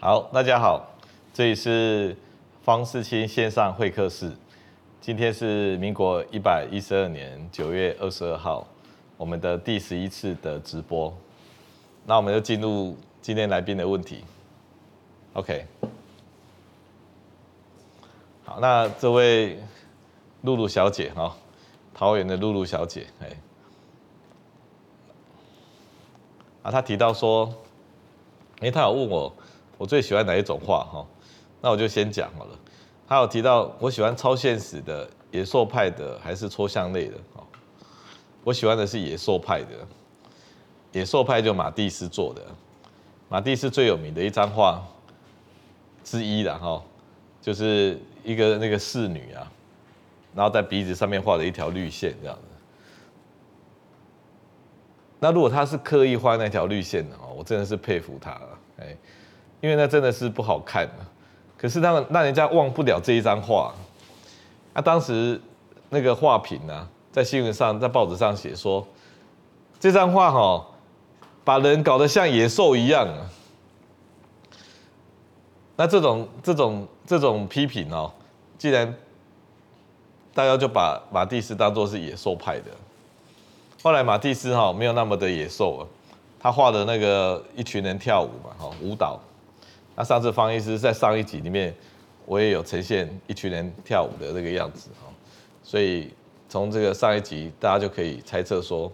好，大家好，这里是方世清线上会客室。今天是民国一百一十二年九月二十二号，我们的第十一次的直播。那我们就进入今天来宾的问题。OK，好，那这位露露小姐哈，桃园的露露小姐，哎，啊，她提到说，哎，她有问我。我最喜欢哪一种画哈？那我就先讲好了。他有提到我喜欢超现实的、野兽派的，还是抽象类的？我喜欢的是野兽派的。野兽派就马蒂斯做的，马蒂斯最有名的一张画之一的哈，就是一个那个侍女啊，然后在鼻子上面画了一条绿线这样子。那如果他是刻意画那条绿线的哦，我真的是佩服他了，哎。因为那真的是不好看，可是他们让人家忘不了这一张画。啊，当时那个画评呢，在新闻上、在报纸上写说，这张画哈，把人搞得像野兽一样啊。那这种、这种、这种批评哦，既然大家就把马蒂斯当作是野兽派的，后来马蒂斯哈没有那么的野兽了，他画的那个一群人跳舞嘛，哈，舞蹈。那上次方医师在上一集里面，我也有呈现一群人跳舞的那个样子哈，所以从这个上一集大家就可以猜测说，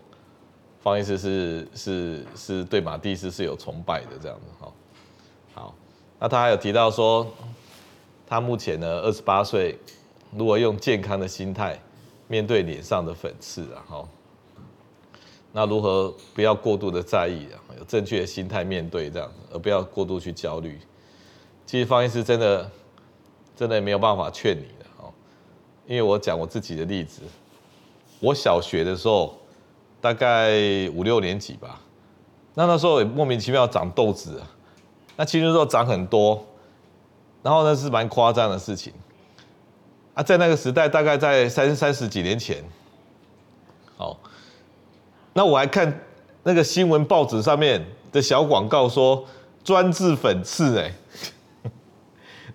方医师是是是对马蒂斯是有崇拜的这样子哈。好，那他还有提到说，他目前呢二十八岁，如果用健康的心态面对脸上的粉刺啊哈，那如何不要过度的在意啊，有正确的心态面对这样子，而不要过度去焦虑。其实方医师真的，真的没有办法劝你的哦，因为我讲我自己的例子，我小学的时候，大概五六年级吧，那那时候也莫名其妙长痘子，那青春痘长很多，然后那是蛮夸张的事情，啊，在那个时代，大概在三三十几年前，哦，那我还看那个新闻报纸上面的小广告说专治粉刺，哎。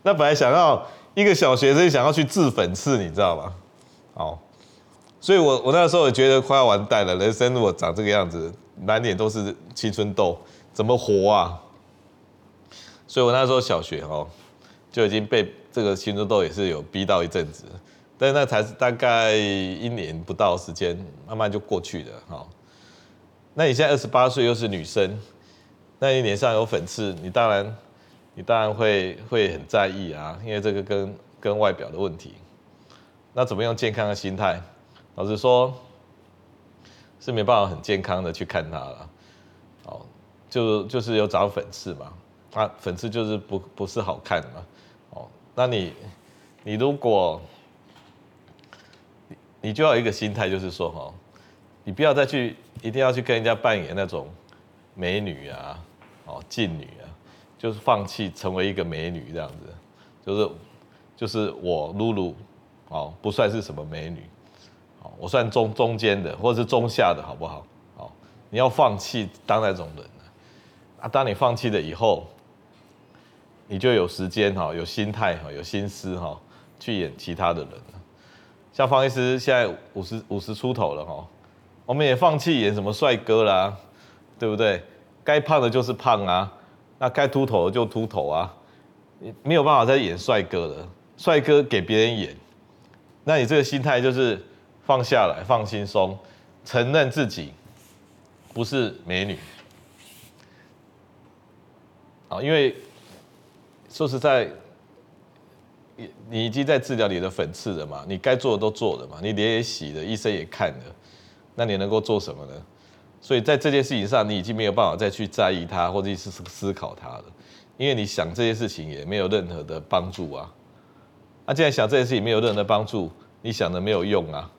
那本来想要一个小学生想要去治粉刺，你知道吗？哦，所以我我那时候也觉得快要完蛋了，人生如果长这个样子，满脸都是青春痘，怎么活啊？所以我那时候小学哦，就已经被这个青春痘也是有逼到一阵子，但那才是大概一年不到时间，慢慢就过去了。哈，那你现在二十八岁又是女生，那你脸上有粉刺，你当然。你当然会会很在意啊，因为这个跟跟外表的问题。那怎么用健康的心态？老实说，是没办法很健康的去看它了。哦，就就是有长粉刺嘛，啊，粉刺就是不不是好看嘛。哦，那你你如果你就要有一个心态，就是说哦，你不要再去一定要去跟人家扮演那种美女啊，哦，妓女。就是放弃成为一个美女这样子，就是就是我露露，哦，不算是什么美女，哦，我算中中间的或者是中下的好不好？哦，你要放弃当那种人啊，当你放弃了以后，你就有时间哈，有心态哈，有心思哈，去演其他的人。像方医师现在五十五十出头了哈，我们也放弃演什么帅哥啦，对不对？该胖的就是胖啊。那该秃头就秃头啊，你没有办法再演帅哥了，帅哥给别人演，那你这个心态就是放下来，放轻松，承认自己不是美女。啊，因为说实在，你你已经在治疗你的粉刺了嘛，你该做的都做了嘛，你脸也洗了，医生也看了，那你能够做什么呢？所以在这件事情上，你已经没有办法再去在意它，或者是思考它了，因为你想这件事情也没有任何的帮助啊。那既然想这件事情没有任何的帮助，你想的没有用啊。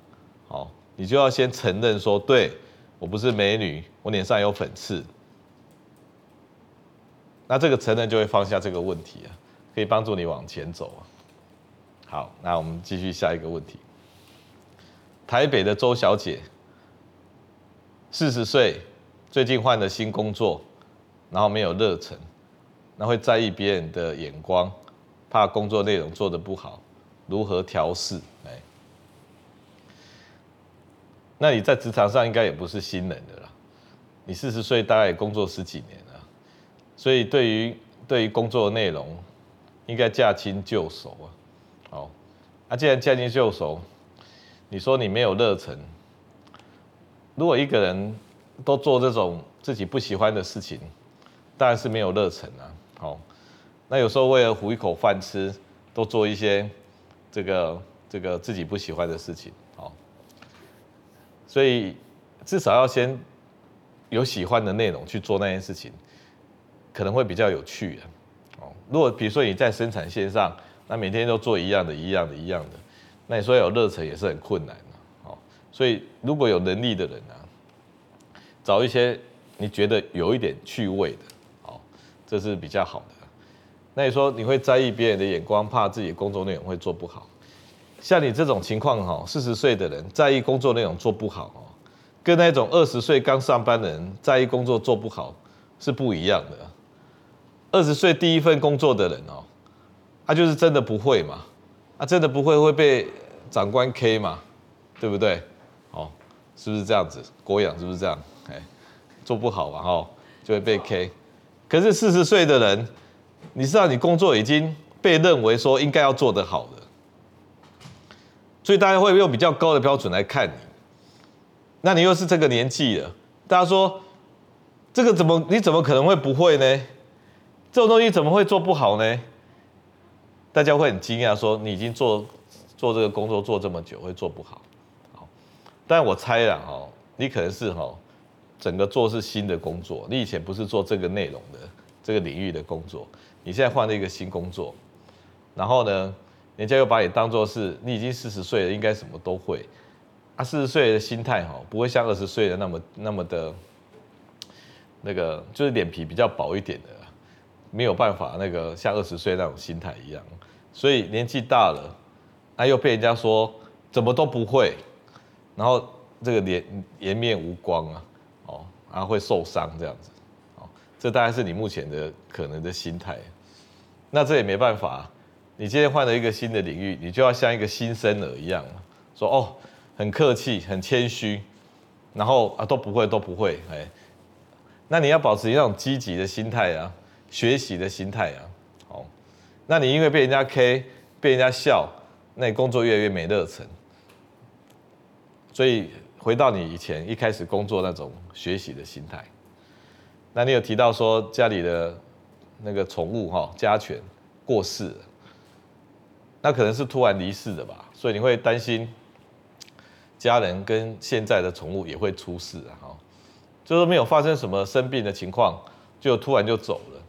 好，你就要先承认说，对，我不是美女，我脸上有粉刺。那这个承认就会放下这个问题啊，可以帮助你往前走啊。好，那我们继续下一个问题。台北的周小姐。四十岁，最近换了新工作，然后没有热忱，那会在意别人的眼光，怕工作内容做得不好，如何调试？哎，那你在职场上应该也不是新人的啦，你四十岁大概也工作十几年了，所以对于对于工作内容，应该驾轻就熟啊。好，那既然驾轻就熟，你说你没有热忱，如果一个人都做这种自己不喜欢的事情，当然是没有热忱啊。好，那有时候为了糊一口饭吃，都做一些这个这个自己不喜欢的事情。好，所以至少要先有喜欢的内容去做那件事情，可能会比较有趣的。哦，如果比如说你在生产线上，那每天都做一样的、一样的、一样的，那你说有热忱也是很困难。所以如果有能力的人啊，找一些你觉得有一点趣味的。哦这是比较好的。那你说你会在意别人的眼光，怕自己的工作内容会做不好。像你这种情况哈，四十岁的人在意工作内容做不好哦，跟那种二十岁刚上班的人在意工作做不好是不一样的。二十岁第一份工作的人哦，他就是真的不会嘛，他真的不会会被长官 K 嘛，对不对？是不是这样子？国养是不是这样？哎，做不好嘛哈，就会被 K。可是四十岁的人，你知道你工作已经被认为说应该要做得好的，所以大家会用比较高的标准来看你。那你又是这个年纪了，大家说这个怎么你怎么可能会不会呢？这种东西怎么会做不好呢？大家会很惊讶说你已经做做这个工作做这么久会做不。好，但我猜了哈，你可能是哈。整个做是新的工作，你以前不是做这个内容的这个领域的工作，你现在换了一个新工作，然后呢，人家又把你当做是你已经四十岁了，应该什么都会。啊，四十岁的心态哈，不会像二十岁的那么那么的，那个就是脸皮比较薄一点的，没有办法那个像二十岁那种心态一样。所以年纪大了，那又被人家说怎么都不会，然后这个脸颜面无光啊。哦然后会受伤这样子，哦，这大概是你目前的可能的心态。那这也没办法，你今天换了一个新的领域，你就要像一个新生儿一样，说哦，很客气，很谦虚，然后啊都不会都不会，哎，那你要保持一种积极的心态啊，学习的心态啊，哦，那你因为被人家 K，被人家笑，那你工作越来越没热忱，所以。回到你以前一开始工作那种学习的心态，那你有提到说家里的那个宠物哈家犬过世了，那可能是突然离世的吧，所以你会担心家人跟现在的宠物也会出事啊哈，就是没有发生什么生病的情况，就突然就走了，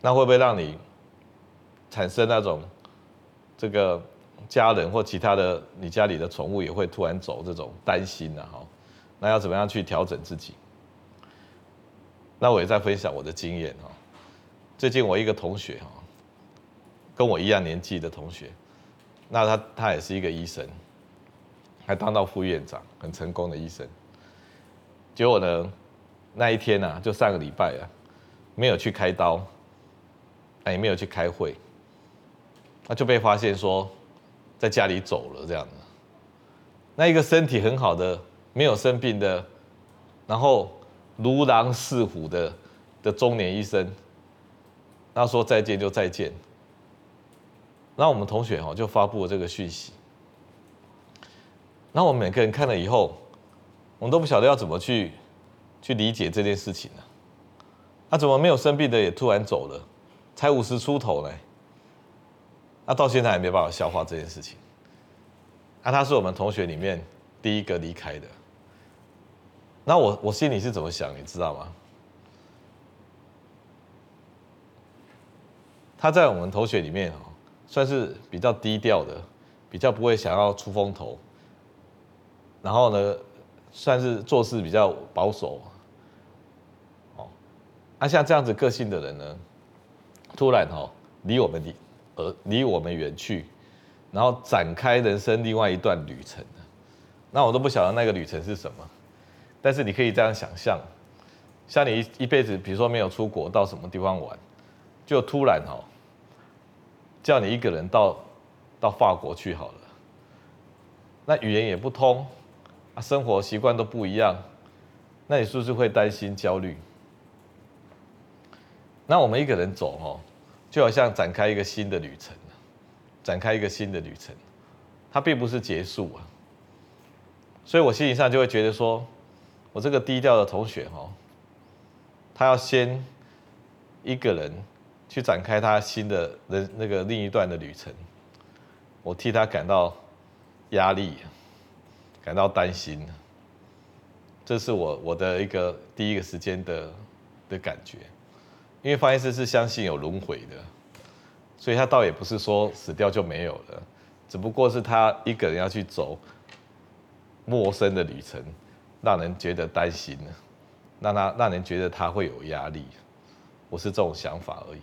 那会不会让你产生那种这个？家人或其他的你家里的宠物也会突然走，这种担心啊，哈，那要怎么样去调整自己？那我也在分享我的经验哈。最近我一个同学哈，跟我一样年纪的同学，那他他也是一个医生，还当到副院长，很成功的医生。结果呢，那一天呢，就上个礼拜啊，没有去开刀，也没有去开会，那就被发现说。在家里走了这样，那一个身体很好的、没有生病的，然后如狼似虎的的中年医生，那说再见就再见。那我们同学哈就发布了这个讯息，那我们每个人看了以后，我们都不晓得要怎么去去理解这件事情呢？那怎么没有生病的也突然走了？才五十出头呢？他到现在还没办法消化这件事情。那他是我们同学里面第一个离开的。那我我心里是怎么想，你知道吗？他在我们同学里面哦，算是比较低调的，比较不会想要出风头。然后呢，算是做事比较保守。哦，那像这样子个性的人呢，突然哦，离我们离。离我们远去，然后展开人生另外一段旅程。那我都不晓得那个旅程是什么，但是你可以这样想象，像你一一辈子，比如说没有出国到什么地方玩，就突然哦，叫你一个人到到法国去好了，那语言也不通，啊，生活习惯都不一样，那你是不是会担心焦虑？那我们一个人走哦，就好像展开一个新的旅程，展开一个新的旅程，它并不是结束啊。所以我心理上就会觉得说，我这个低调的同学哦，他要先一个人去展开他新的人那个另一段的旅程，我替他感到压力，感到担心，这是我我的一个第一个时间的的感觉，因为方医师是相信有轮回的，所以他倒也不是说死掉就没有了，只不过是他一个人要去走。陌生的旅程，让人觉得担心呢，让他让人觉得他会有压力，我是这种想法而已。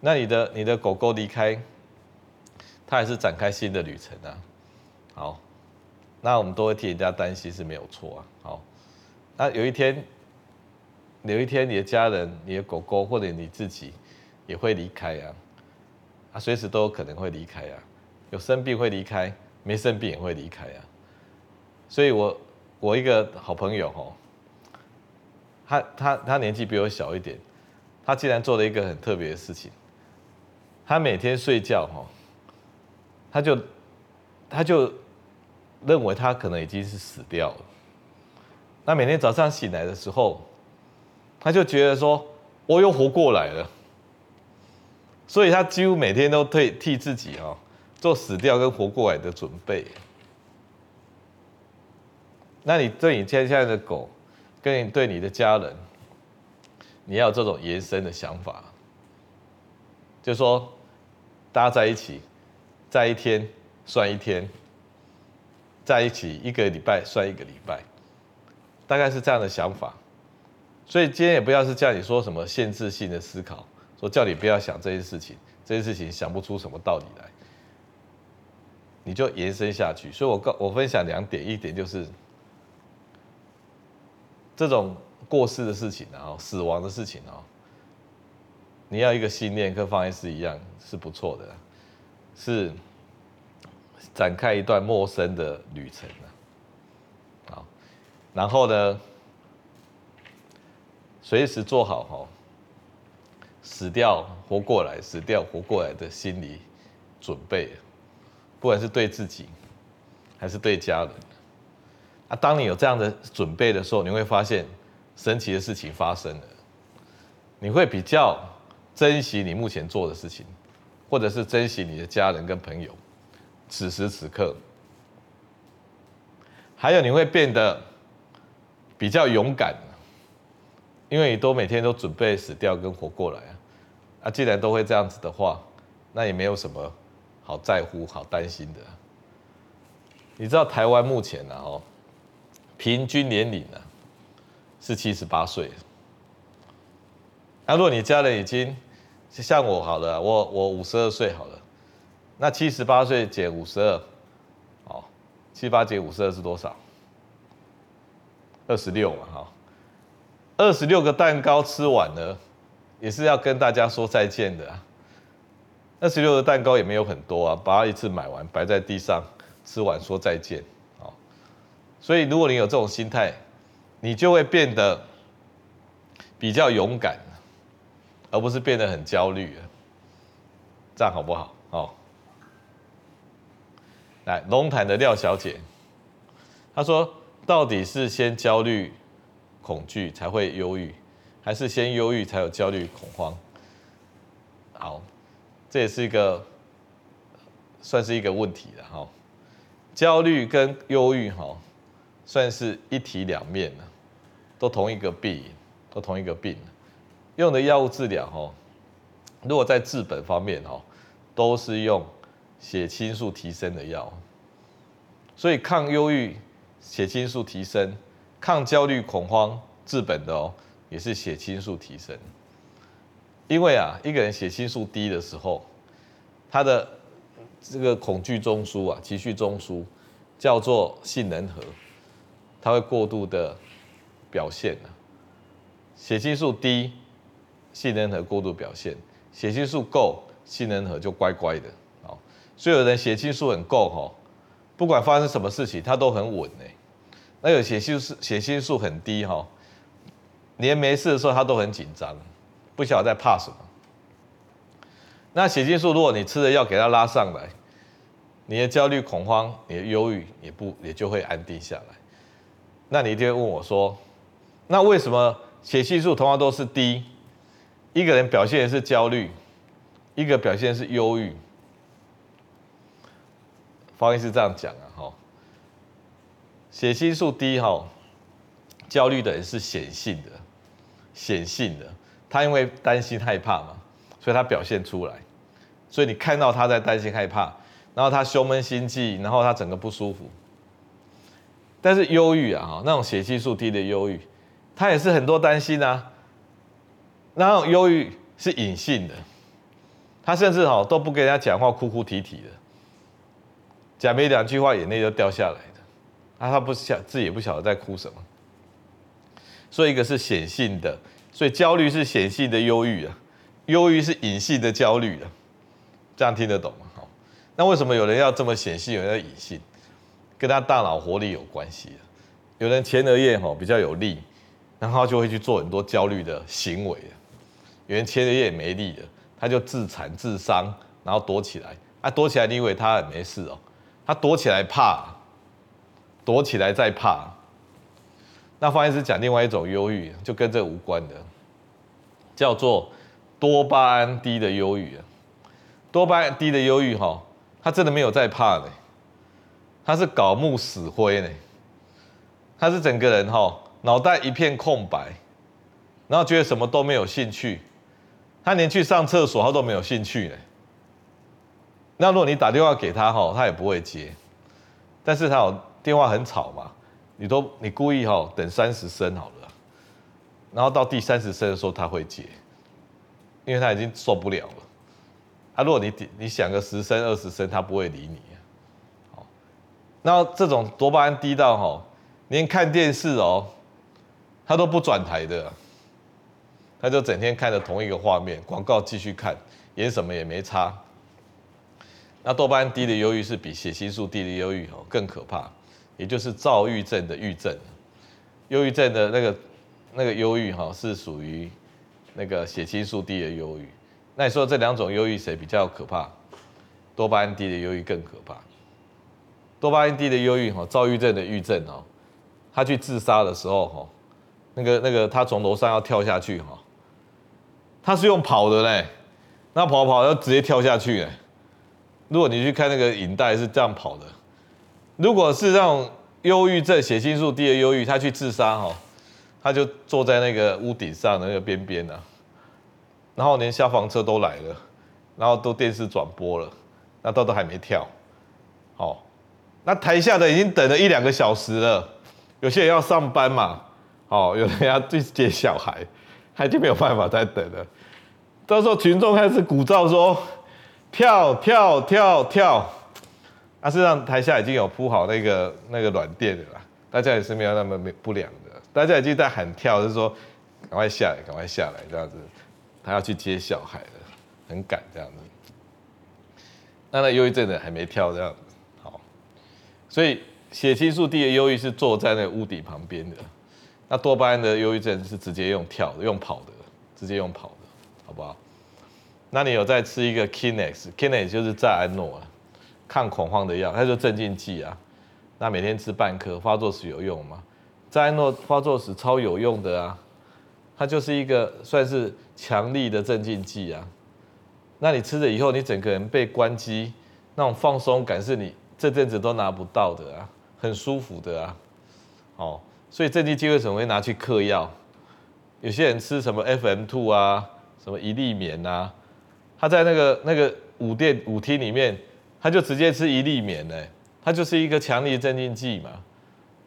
那你的你的狗狗离开，它还是展开新的旅程啊。好，那我们都会替人家担心是没有错啊。好，那有一天，有一天你的家人、你的狗狗或者你自己也会离开啊，啊，随时都有可能会离开啊。有生病会离开，没生病也会离开啊。所以我，我一个好朋友吼，他他他年纪比我小一点，他竟然做了一个很特别的事情。他每天睡觉吼，他就他就认为他可能已经是死掉了。那每天早上醒来的时候，他就觉得说，我又活过来了。所以他几乎每天都替替自己哦做死掉跟活过来的准备。那你对你现在的狗，跟你对你的家人，你要有这种延伸的想法，就说，大家在一起，在一天算一天，在一起一个礼拜算一个礼拜，大概是这样的想法。所以今天也不要是叫你说什么限制性的思考，说叫你不要想这件事情，这件事情想不出什么道理来，你就延伸下去。所以我告我分享两点，一点就是。这种过世的事情，然后死亡的事情哦，你要一个信念跟方医师一样是不错的，是展开一段陌生的旅程啊，好，然后呢，随时做好哈，死掉活过来，死掉活过来的心理准备，不管是对自己还是对家人。啊，当你有这样的准备的时候，你会发现神奇的事情发生了。你会比较珍惜你目前做的事情，或者是珍惜你的家人跟朋友，此时此刻。还有，你会变得比较勇敢，因为你都每天都准备死掉跟活过来啊。啊，既然都会这样子的话，那也没有什么好在乎、好担心的。你知道台湾目前呢？哦。平均年龄呢是七十八岁。那如果你家人已经像我好了，我我五十二岁好了，那七十八岁减五十二，哦，七八减五十二是多少？二十六嘛，哈，二十六个蛋糕吃完了，也是要跟大家说再见的。二十六个蛋糕也没有很多啊，把它一次买完，摆在地上吃完说再见。所以，如果你有这种心态，你就会变得比较勇敢，而不是变得很焦虑。这样好不好？哦，来龙潭的廖小姐，她说：“到底是先焦虑、恐惧才会忧郁，还是先忧郁才有焦虑、恐慌？”好，这也是一个算是一个问题了哈。焦虑跟忧郁哈。算是一体两面，都同一个病，都同一个病。用的药物治疗哦，如果在治本方面哦，都是用血清素提升的药。所以抗忧郁、血清素提升，抗焦虑、恐慌治本的哦，也是血清素提升。因为啊，一个人血清素低的时候，他的这个恐惧中枢啊，情绪中枢叫做杏仁核。它会过度的表现，血清素低，杏仁核过度表现，血清素够，杏仁核就乖乖的。好，所以有人血清素很够哈，不管发生什么事情，他都很稳呢。那有血清素血清素很低哈，连没事的时候他都很紧张，不晓得在怕什么。那血清素如果你吃的药给他拉上来，你的焦虑、恐慌、你的忧郁也不也就会安定下来。那你一定会问我说，那为什么血清素同样都是低？一个人表现的是焦虑，一个表现是忧郁。方医师这样讲啊，哈，血清素低哈，焦虑的人是显性的，显性的，他因为担心害怕嘛，所以他表现出来，所以你看到他在担心害怕，然后他胸闷心悸，然后他整个不舒服。但是忧郁啊，那种血清素低的忧郁，他也是很多担心啊。那种忧郁是隐性的，他甚至哈都不跟人家讲话，哭哭啼啼的，讲没两句话，眼泪就掉下来。啊，他不晓自己也不晓得在哭什么。所以一个是显性的，所以焦虑是显性的忧郁啊，忧郁是隐性的焦虑啊，这样听得懂吗？好，那为什么有人要这么显性，有人要隐性？跟他大脑活力有关系。有人前额叶吼比较有力，然后就会去做很多焦虑的行为。有人前额叶没力的，他就自残自伤，然后躲起来。啊，躲起来你以为他很没事哦？他躲起来怕，躲起来再怕。那方医师讲另外一种忧郁，就跟这无关的，叫做多巴胺低的忧郁。多巴胺低的忧郁哈，他真的没有在怕的，他是槁木死灰呢。他是整个人哈脑袋一片空白，然后觉得什么都没有兴趣。他连去上厕所他都没有兴趣呢。那如果你打电话给他哈，他也不会接。但是他有电话很吵嘛，你都你故意哈等三十声好了，然后到第三十声的时候他会接，因为他已经受不了了。啊，如果你你响个十声二十声，他不会理你。好，那这种多巴胺低到哈，连看电视哦，他都不转台的。他就整天看着同一个画面，广告继续看，演什么也没差。那多巴胺低的忧郁是比血清素低的忧郁哦更可怕，也就是躁郁症的郁症。忧郁症的那个那个忧郁哈是属于那个血清素低的忧郁。那你说这两种忧郁谁比较可怕？多巴胺低的忧郁更可怕。多巴胺低的忧郁哈，躁郁症的郁症哦，他去自杀的时候哈，那个那个他从楼上要跳下去哈。他是用跑的嘞，那跑跑要直接跳下去哎。如果你去看那个影带是这样跑的，如果是这种忧郁症、血清素低的忧郁，他去自杀哈，他就坐在那个屋顶上的那个边边啊，然后连消防车都来了，然后都电视转播了，那到都还没跳，好，那台下的已经等了一两个小时了，有些人要上班嘛，哦，有人要去接小孩。他已经没有办法再等了，到时候群众开始鼓噪说跳跳跳跳，啊，事实上台下已经有铺好那个那个软垫的啦，大家也是没有那么不良的，大家已经在喊跳，就是说赶快下来，赶快下来这样子，他要去接小孩了，很赶这样子。那那忧郁症的还没跳这样子，好，所以血清素低的忧郁是坐在那屋顶旁边的。那多巴胺的忧郁症是直接用跳的，用跑的，直接用跑的，好不好？那你有在吃一个 Kinex，Kinex 就是赞安诺啊，抗恐慌的药，它就镇静剂啊。那每天吃半颗，发作时有用吗？赞安诺发作时超有用的啊，它就是一个算是强力的镇静剂啊。那你吃了以后，你整个人被关机，那种放松感是你这阵子都拿不到的啊，很舒服的啊，哦。所以镇静剂为什么会拿去嗑药？有些人吃什么 FM2 啊，什么一粒眠啊，他在那个那个舞店舞厅里面，他就直接吃一粒眠呢，他就是一个强力镇静剂嘛。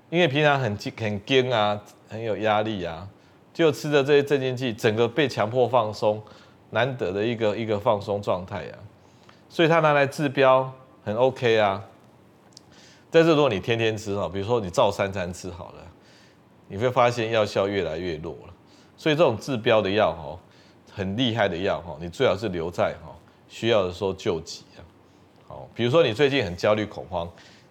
因为平常很很惊啊，很有压力啊，就吃着这些镇静剂，整个被强迫放松，难得的一个一个放松状态啊。所以他拿来治标很 OK 啊。但是如果你天天吃哈，比如说你照三餐吃好了。你会发现药效越来越弱了，所以这种治标的药哦，很厉害的药哈，你最好是留在哈需要的时候救急啊。好，比如说你最近很焦虑恐慌，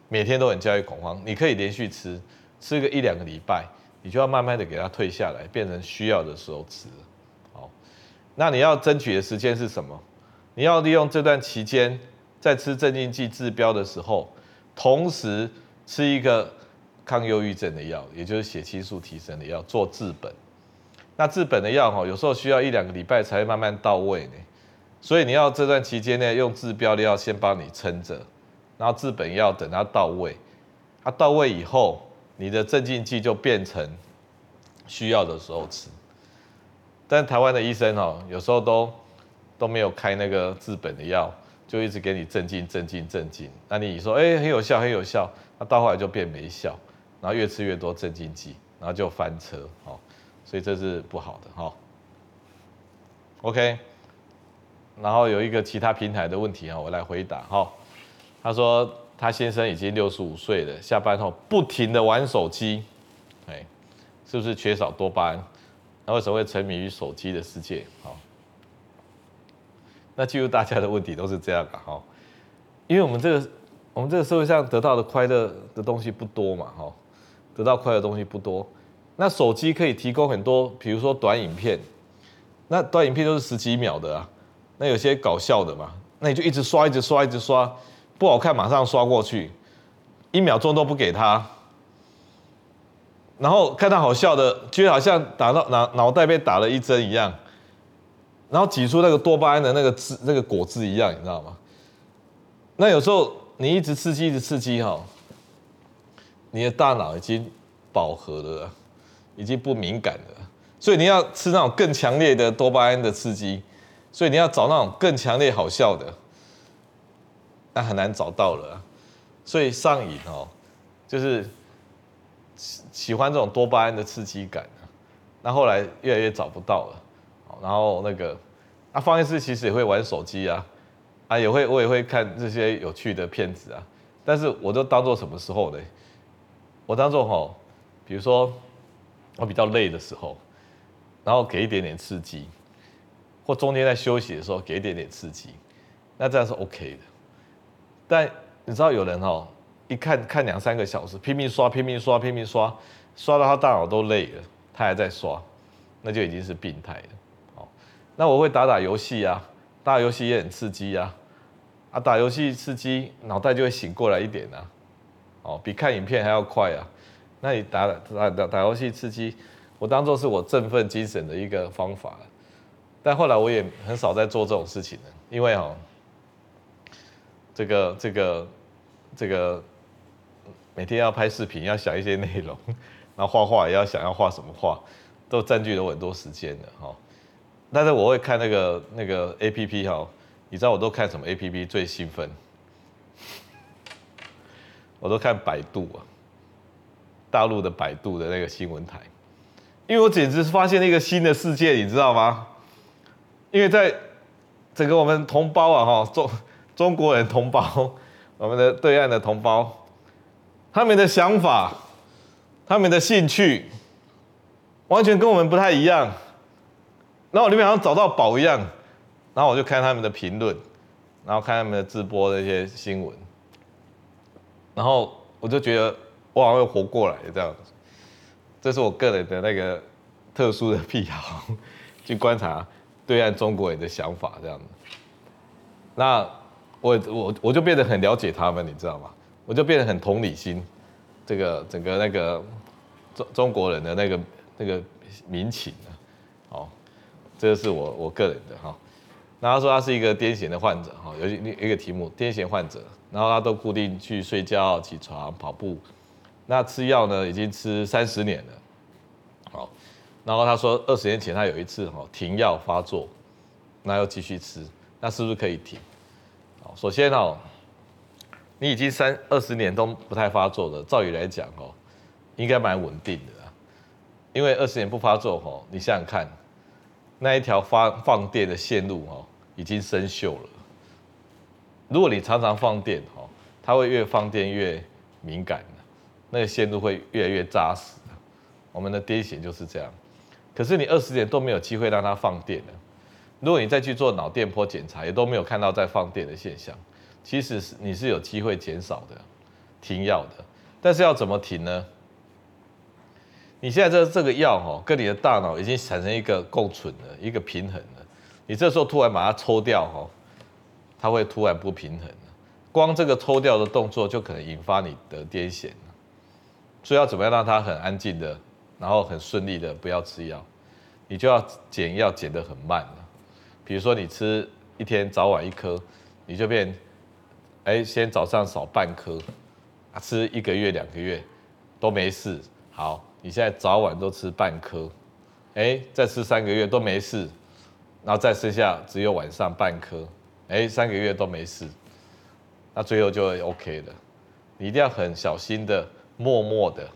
每天都很焦虑恐慌，你可以连续吃，吃个一两个礼拜，你就要慢慢的给它退下来，变成需要的时候吃。好，那你要争取的时间是什么？你要利用这段期间，在吃镇静剂治标的时候，同时吃一个抗忧郁症的药，也就是血清素提升的药做治本。那治本的药哈，有时候需要一两个礼拜才会慢慢到位呢。所以你要这段期间内用治标的药先帮你撑着，然后治本药等它到位。它到位以后，你的镇静剂就变成需要的时候吃。但台湾的医生哦，有时候都。都没有开那个治本的药，就一直给你镇静、镇静、镇静。那你说，哎，很有效，很有效。那到后来就变没效，然后越吃越多镇静剂，然后就翻车，哦，所以这是不好的，哈。OK，然后有一个其他平台的问题啊，我来回答，哈。他说他先生已经六十五岁了，下班后不停的玩手机，哎，是不是缺少多巴胺？那为什么会沉迷于手机的世界？好。那几乎大家的问题都是这样的哈，因为我们这个我们这个社会上得到的快乐的东西不多嘛哈，得到快乐的东西不多。那手机可以提供很多，比如说短影片，那短影片都是十几秒的啊，那有些搞笑的嘛，那你就一直刷，一直刷，一直刷，不好看马上刷过去，一秒钟都不给他，然后看到好笑的，觉得好像打到脑脑袋被打了一针一样。然后挤出那个多巴胺的那个汁，那个果汁一样，你知道吗？那有时候你一直刺激，一直刺激哈，你的大脑已经饱和了，已经不敏感了，所以你要吃那种更强烈的多巴胺的刺激，所以你要找那种更强烈好笑的，那很难找到了，所以上瘾哦，就是喜喜欢这种多巴胺的刺激感，那后来越来越找不到了。然后那个，啊，方医师其实也会玩手机啊，啊，也会我也会看这些有趣的片子啊，但是我都当做什么时候呢？我当做吼，比如说我比较累的时候，然后给一点点刺激，或中间在休息的时候给一点点刺激，那这样是 OK 的。但你知道有人哦，一看看两三个小时，拼命刷，拼命刷，拼命刷，刷到他大脑都累了，他还在刷，那就已经是病态了。哦那我会打打游戏啊，打打游戏也很刺激啊，啊，打游戏刺激，脑袋就会醒过来一点啊，哦，比看影片还要快啊。那你打打打打游戏刺激，我当做是我振奋精神的一个方法。但后来我也很少在做这种事情了，因为哦，这个这个这个每天要拍视频，要想一些内容，然后画画也要想要画什么画，都占据了我很多时间的哈。但是我会看那个那个 A P P 哈，你知道我都看什么 A P P 最兴奋？我都看百度啊，大陆的百度的那个新闻台，因为我简直是发现了一个新的世界，你知道吗？因为在整个我们同胞啊哈，中中国人同胞，我们的对岸的同胞，他们的想法，他们的兴趣，完全跟我们不太一样。然后我里面好像找到宝一样，然后我就看他们的评论，然后看他们的直播的一些新闻，然后我就觉得我好像又活过来这样子，这是我个人的那个特殊的癖好，去观察对岸中国人的想法这样子。那我我我就变得很了解他们，你知道吗？我就变得很同理心，这个整个那个中中国人的那个那个民情啊，哦。这个是我我个人的哈，那他说他是一个癫痫的患者哈，有一一个题目癫痫患者，然后他都固定去睡觉、起床、跑步，那吃药呢已经吃三十年了，然后他说二十年前他有一次哈停药发作，那又继续吃，那是不是可以停？好，首先哦，你已经三二十年都不太发作了，照理来讲哦，应该蛮稳定的啦，因为二十年不发作哦，你想想看。那一条发放电的线路哦，已经生锈了。如果你常常放电哦，它会越放电越敏感，那个线路会越来越扎实。我们的癫痫就是这样。可是你二十年都没有机会让它放电了，如果你再去做脑电波检查，也都没有看到在放电的现象，其实是你是有机会减少的，停药的。但是要怎么停呢？你现在这这个药哈，跟你的大脑已经产生一个共存了，一个平衡了。你这时候突然把它抽掉哈，它会突然不平衡。光这个抽掉的动作就可能引发你的癫痫。所以要怎么样让它很安静的，然后很顺利的不要吃药？你就要减药减得很慢了。比如说你吃一天早晚一颗，你就变，哎，先早上少半颗，吃一个月两个月都没事。好。你现在早晚都吃半颗，哎，再吃三个月都没事，然后再剩下只有晚上半颗，哎，三个月都没事，那最后就会 OK 了。你一定要很小心的、默默的，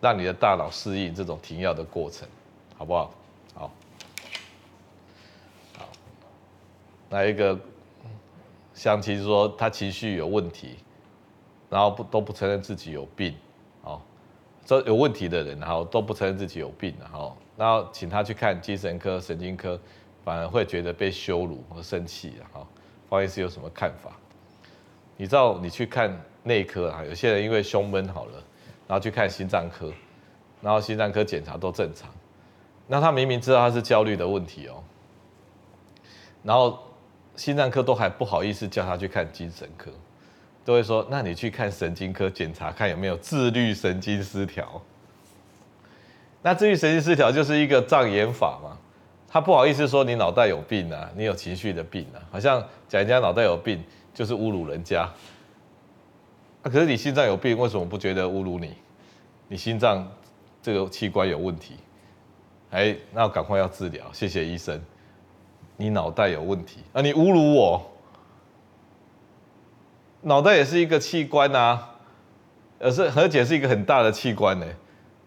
让你的大脑适应这种停药的过程，好不好？好，好。那一个像其实说他情绪有问题，然后不都不承认自己有病。哦这有问题的人，然后都不承认自己有病，然后，然后请他去看精神科、神经科，反而会觉得被羞辱和生气，然后方医师有什么看法？你知道，你去看内科啊，有些人因为胸闷好了，然后去看心脏科，然后心脏科检查都正常，那他明明知道他是焦虑的问题哦，然后心脏科都还不好意思叫他去看精神科。都会说，那你去看神经科检查，看有没有自律神经失调。那自律神经失调就是一个障眼法嘛，他不好意思说你脑袋有病啊，你有情绪的病啊，好像讲人家脑袋有病就是侮辱人家。可是你心脏有病，为什么不觉得侮辱你？你心脏这个器官有问题，哎，那赶快要治疗，谢谢医生。你脑袋有问题啊，你侮辱我。脑袋也是一个器官啊，而是而且是一个很大的器官呢，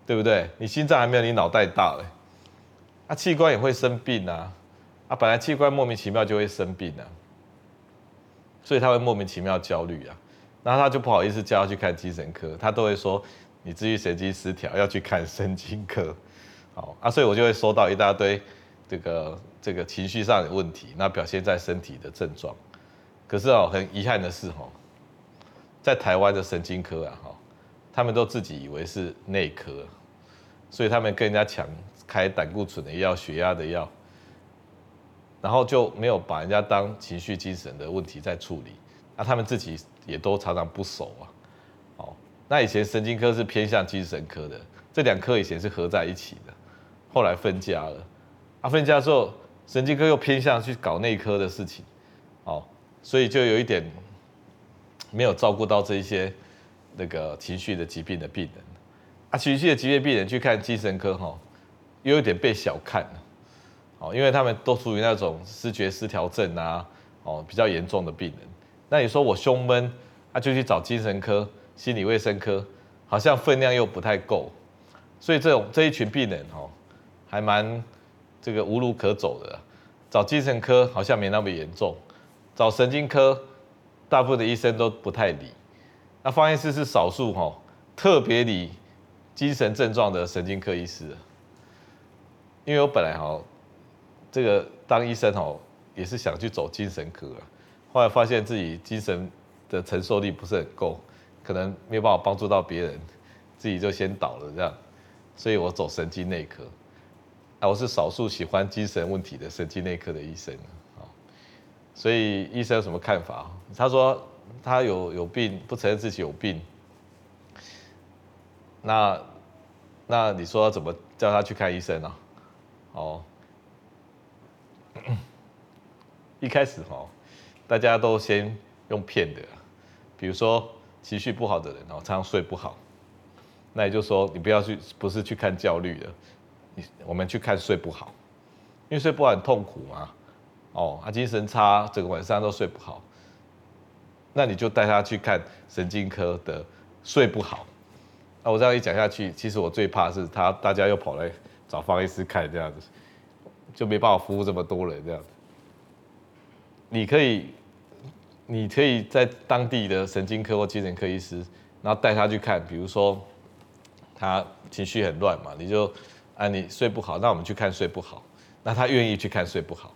对不对？你心脏还没有你脑袋大嘞，啊，器官也会生病啊，啊，本来器官莫名其妙就会生病啊，所以他会莫名其妙焦虑啊，然后他就不好意思叫他去看精神科，他都会说你自律神经失调要去看神经科，好啊，所以我就会收到一大堆这个这个情绪上的问题，那表现在身体的症状，可是哦，很遗憾的是哦。在台湾的神经科啊，哈，他们都自己以为是内科，所以他们跟人家抢开胆固醇的药、血压的药，然后就没有把人家当情绪精神的问题在处理，那他们自己也都常常不熟啊，哦，那以前神经科是偏向精神科的，这两科以前是合在一起的，后来分家了，啊，分家之后，神经科又偏向去搞内科的事情，哦，所以就有一点。没有照顾到这一些那个情绪的疾病的病人啊，情绪的疾病病人去看精神科哈，又有点被小看了，哦，因为他们都属于那种视觉失调症啊，哦，比较严重的病人。那你说我胸闷啊，就去找精神科、心理卫生科，好像分量又不太够，所以这种这一群病人哦，还蛮这个无路可走的。找精神科好像没那么严重，找神经科。大部分的医生都不太理，那方医师是少数哈，特别理精神症状的神经科医师。因为我本来哈，这个当医生哈，也是想去走精神科，后来发现自己精神的承受力不是很够，可能没有办法帮助到别人，自己就先倒了这样，所以我走神经内科。啊，我是少数喜欢精神问题的神经内科的医生。所以医生有什么看法？他说他有有病，不承认自己有病。那那你说怎么叫他去看医生呢？哦，一开始哈，大家都先用骗的，比如说情绪不好的人哦，常常睡不好，那也就是说你不要去，不是去看焦虑的，你我们去看睡不好，因为睡不好很痛苦嘛。哦，他精神差，整个晚上都睡不好。那你就带他去看神经科的睡不好。那我这样一讲下去，其实我最怕是他大家又跑来找方医师看这样子，就没办法服务这么多人这样子。你可以，你可以在当地的神经科或精神科医师，然后带他去看，比如说他情绪很乱嘛，你就啊你睡不好，那我们去看睡不好。那他愿意去看睡不好。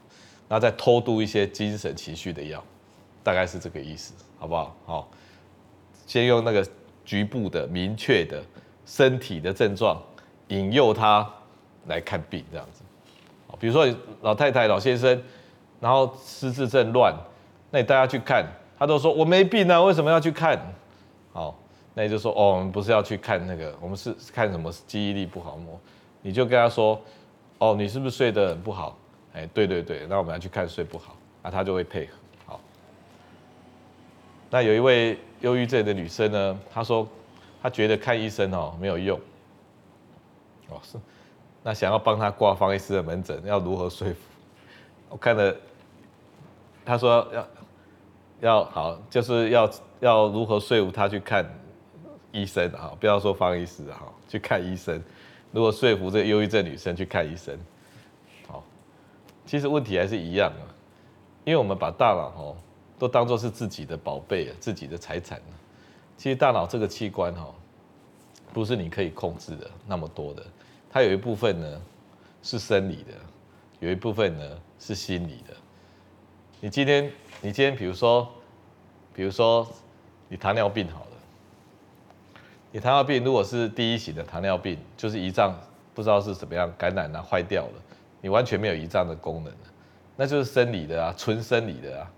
然后再偷渡一些精神情绪的药，大概是这个意思，好不好？好，先用那个局部的、明确的身体的症状，引诱他来看病，这样子。比如说老太太、老先生，然后失智症乱，那你带他去看，他都说我没病啊，为什么要去看？好，那你就说哦，我们不是要去看那个，我们是看什么记忆力不好么？你就跟他说，哦，你是不是睡得很不好？哎，对对对，那我们要去看睡不好，那他就会配合。好，那有一位忧郁症的女生呢，她说她觉得看医生哦没有用。哦，是，那想要帮她挂方医师的门诊，要如何说服？我看了，她说要要好，就是要要如何说服她去看医生啊？不要说方医师啊，去看医生。如果说服这忧郁症女生去看医生，好，其实问题还是一样啊，因为我们把大脑哦都当作是自己的宝贝啊，自己的财产。其实大脑这个器官哈，不是你可以控制的那么多的，它有一部分呢是生理的，有一部分呢是心理的。你今天，你今天比如说，比如说你糖尿病好了。你糖尿病如果是第一型的糖尿病，就是胰脏不知道是怎么样感染了坏掉了，你完全没有胰脏的功能，那就是生理的啊，纯生理的啊。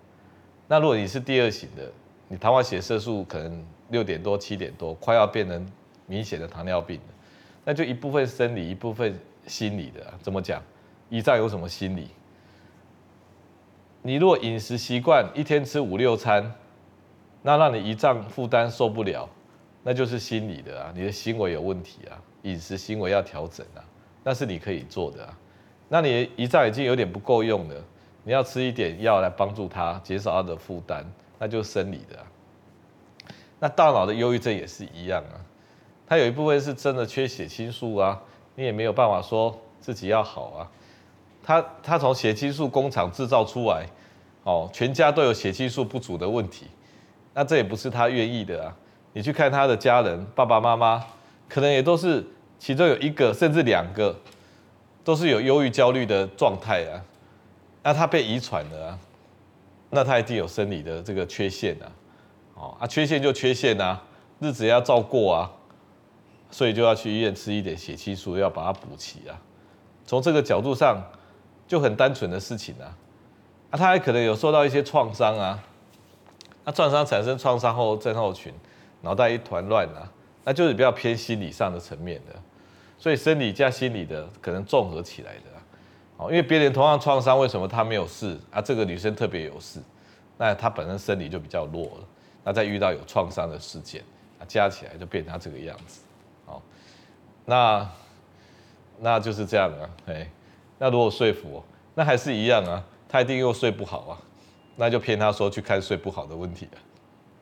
那如果你是第二型的，你糖化血色素可能六点多七点多，快要变成明显的糖尿病了，那就一部分生理，一部分心理的啊。怎么讲？胰脏有什么心理？你如果饮食习惯一天吃五六餐，那让你胰脏负担受不了。那就是心理的啊，你的行为有问题啊，饮食行为要调整啊，那是你可以做的啊。那你胰脏已经有点不够用了，你要吃一点药来帮助它减少它的负担，那就是生理的啊。那大脑的忧郁症也是一样啊，它有一部分是真的缺血清素啊，你也没有办法说自己要好啊。他他从血清素工厂制造出来，哦，全家都有血清素不足的问题，那这也不是他愿意的啊。你去看他的家人，爸爸妈妈可能也都是，其中有一个甚至两个，都是有忧郁焦虑的状态啊。那他被遗传了啊，那他一定有生理的这个缺陷啊。哦，啊，缺陷就缺陷啊，日子要照过啊，所以就要去医院吃一点血清素，要把它补齐啊。从这个角度上，就很单纯的事情啊。啊，他还可能有受到一些创伤啊，那创伤产生创伤后症候群。脑袋一团乱啊，那就是比较偏心理上的层面的，所以生理加心理的可能综合起来的，哦，因为别人同样创伤，为什么他没有事？啊？这个女生特别有事，那她本身生理就比较弱了，那再遇到有创伤的事件，啊，加起来就变成这个样子，哦，那那就是这样啊，哎，那如果说服，那还是一样啊，他一定又睡不好啊，那就骗他说去看睡不好的问题了，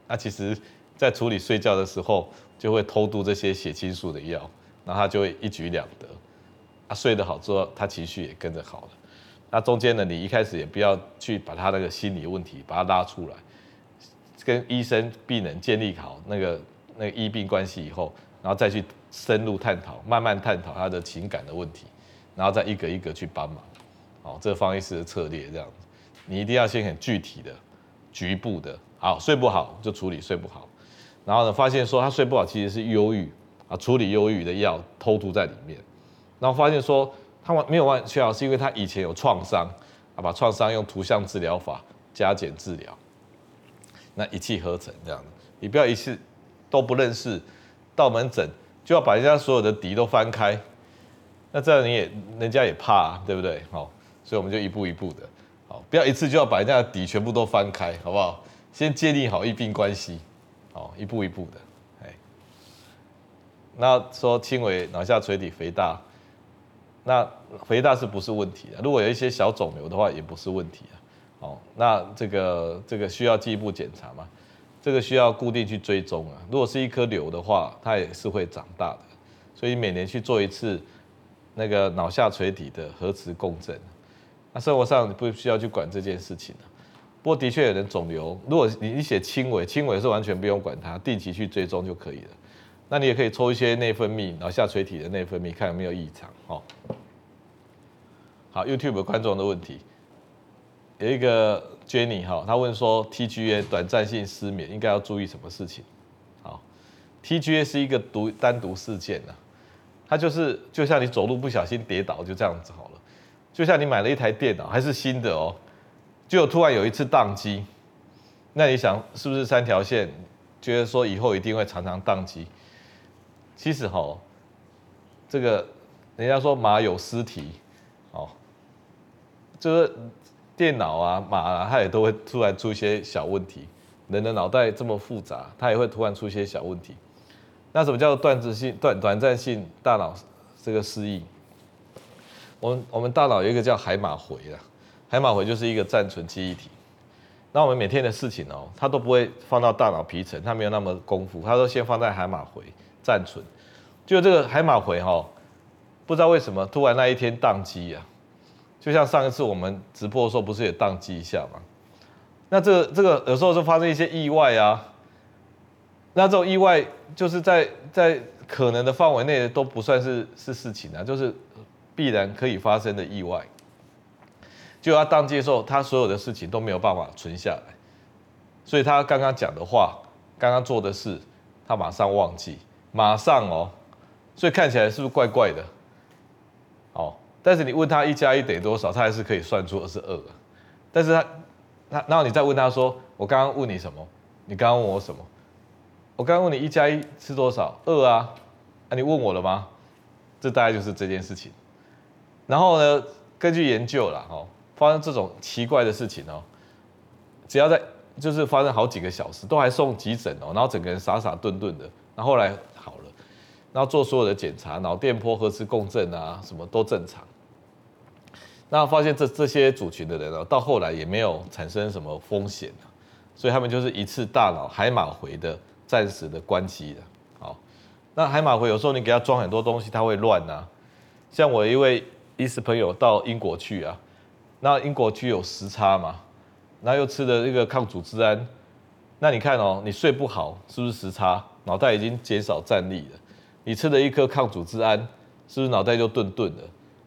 那其实。在处理睡觉的时候，就会偷渡这些血清素的药，然后他就会一举两得。他睡得好之后，他情绪也跟着好了。那中间呢，你一开始也不要去把他那个心理问题把他拉出来，跟医生、病人建立好那个那个医病关系以后，然后再去深入探讨，慢慢探讨他的情感的问题，然后再一个一个去帮忙。哦，这方医师的策略这样子，你一定要先很具体的、局部的。好，睡不好就处理睡不好。然后呢，发现说他睡不好其实是忧郁啊，处理忧郁的药偷涂在里面。然后发现说他完没有完全好，是因为他以前有创伤啊，把创伤用图像治疗法加减治疗，那一气呵成这样子。你不要一次都不认识，到门诊就要把人家所有的底都翻开，那这样你也人家也怕，对不对？好，所以我们就一步一步的，好，不要一次就要把人家的底全部都翻开，好不好？先建立好医病关系。哦，一步一步的，哎，那说轻微脑下垂体肥大，那肥大是不是问题啊？如果有一些小肿瘤的话，也不是问题啊。哦，那这个这个需要进一步检查吗？这个需要固定去追踪啊。如果是一颗瘤的话，它也是会长大的，所以每年去做一次那个脑下垂体的核磁共振。那生活上你不需要去管这件事情啊。不过的确有人肿瘤，如果你你写轻微，轻微是完全不用管它，定期去追踪就可以了。那你也可以抽一些内分泌，脑下垂体的内分泌，看有没有异常。哦，好，YouTube 观众的问题，有一个 Jenny 哈，他问说 TGA 短暂性失眠应该要注意什么事情？好，TGA 是一个独单独事件呐，它就是就像你走路不小心跌倒就这样子好了，就像你买了一台电脑还是新的哦，就突然有一次宕机，那你想是不是三条线？觉得说以后一定会常常宕机？其实哈，这个人家说马有失蹄，哦，就是。电脑啊，马啊，它也都会突然出一些小问题。人的脑袋这么复杂，它也会突然出一些小问题。那什么叫做断质性、短短暂性大脑这个失忆？我们我们大脑有一个叫海马回啊，海马回就是一个暂存记忆体。那我们每天的事情哦，它都不会放到大脑皮层，它没有那么功夫，它都先放在海马回暂存。就这个海马回哈，不知道为什么突然那一天宕机啊。就像上一次我们直播的时候，不是也宕机一下吗？那这个这个有时候就发生一些意外啊。那这种意外就是在在可能的范围内都不算是是事情啊，就是必然可以发生的意外。就他当接受，他所有的事情都没有办法存下来，所以他刚刚讲的话，刚刚做的事，他马上忘记，马上哦，所以看起来是不是怪怪的？哦。但是你问他一加一等于多少，他还是可以算出二十二。但是他，他，然后你再问他说：“我刚刚问你什么？你刚刚问我什么？我刚刚问你一加一是多少？二啊？啊，你问我了吗？这大概就是这件事情。然后呢，根据研究啦，哦，发生这种奇怪的事情哦，只要在就是发生好几个小时，都还送急诊哦，然后整个人傻傻顿顿的，然后来好了，然后做所有的检查，脑电波、核磁共振啊，什么都正常。那发现这这些组群的人呢，到后来也没有产生什么风险，所以他们就是一次大脑海马回的暂时的关机的。好，那海马回有时候你给他装很多东西，他会乱呐。像我一位医师朋友到英国去啊，那英国区有时差嘛，那又吃的这个抗组织胺，那你看哦，你睡不好是不是时差？脑袋已经减少战力了，你吃了一颗抗组织胺，是不是脑袋就顿顿了？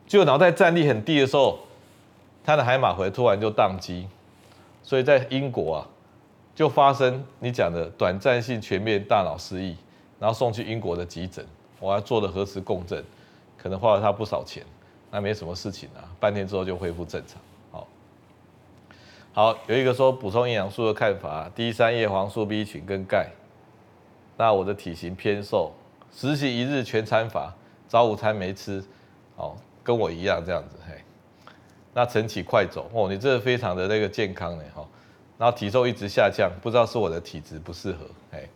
就脑袋战力很低的时候，他的海马回突然就宕机，所以在英国啊，就发生你讲的短暂性全面大脑失忆，然后送去英国的急诊，我还做了核磁共振，可能花了他不少钱，那没什么事情啊，半天之后就恢复正常。好，好，有一个说补充营养素的看法：D 三、叶黄素、B 群跟钙。那我的体型偏瘦，实行一日全餐法，早午餐没吃，好。跟我一样这样子，嘿，那晨起快走哦，你这个非常的那个健康呢，哈，然后体重一直下降，不知道是我的体质不适合，嘿，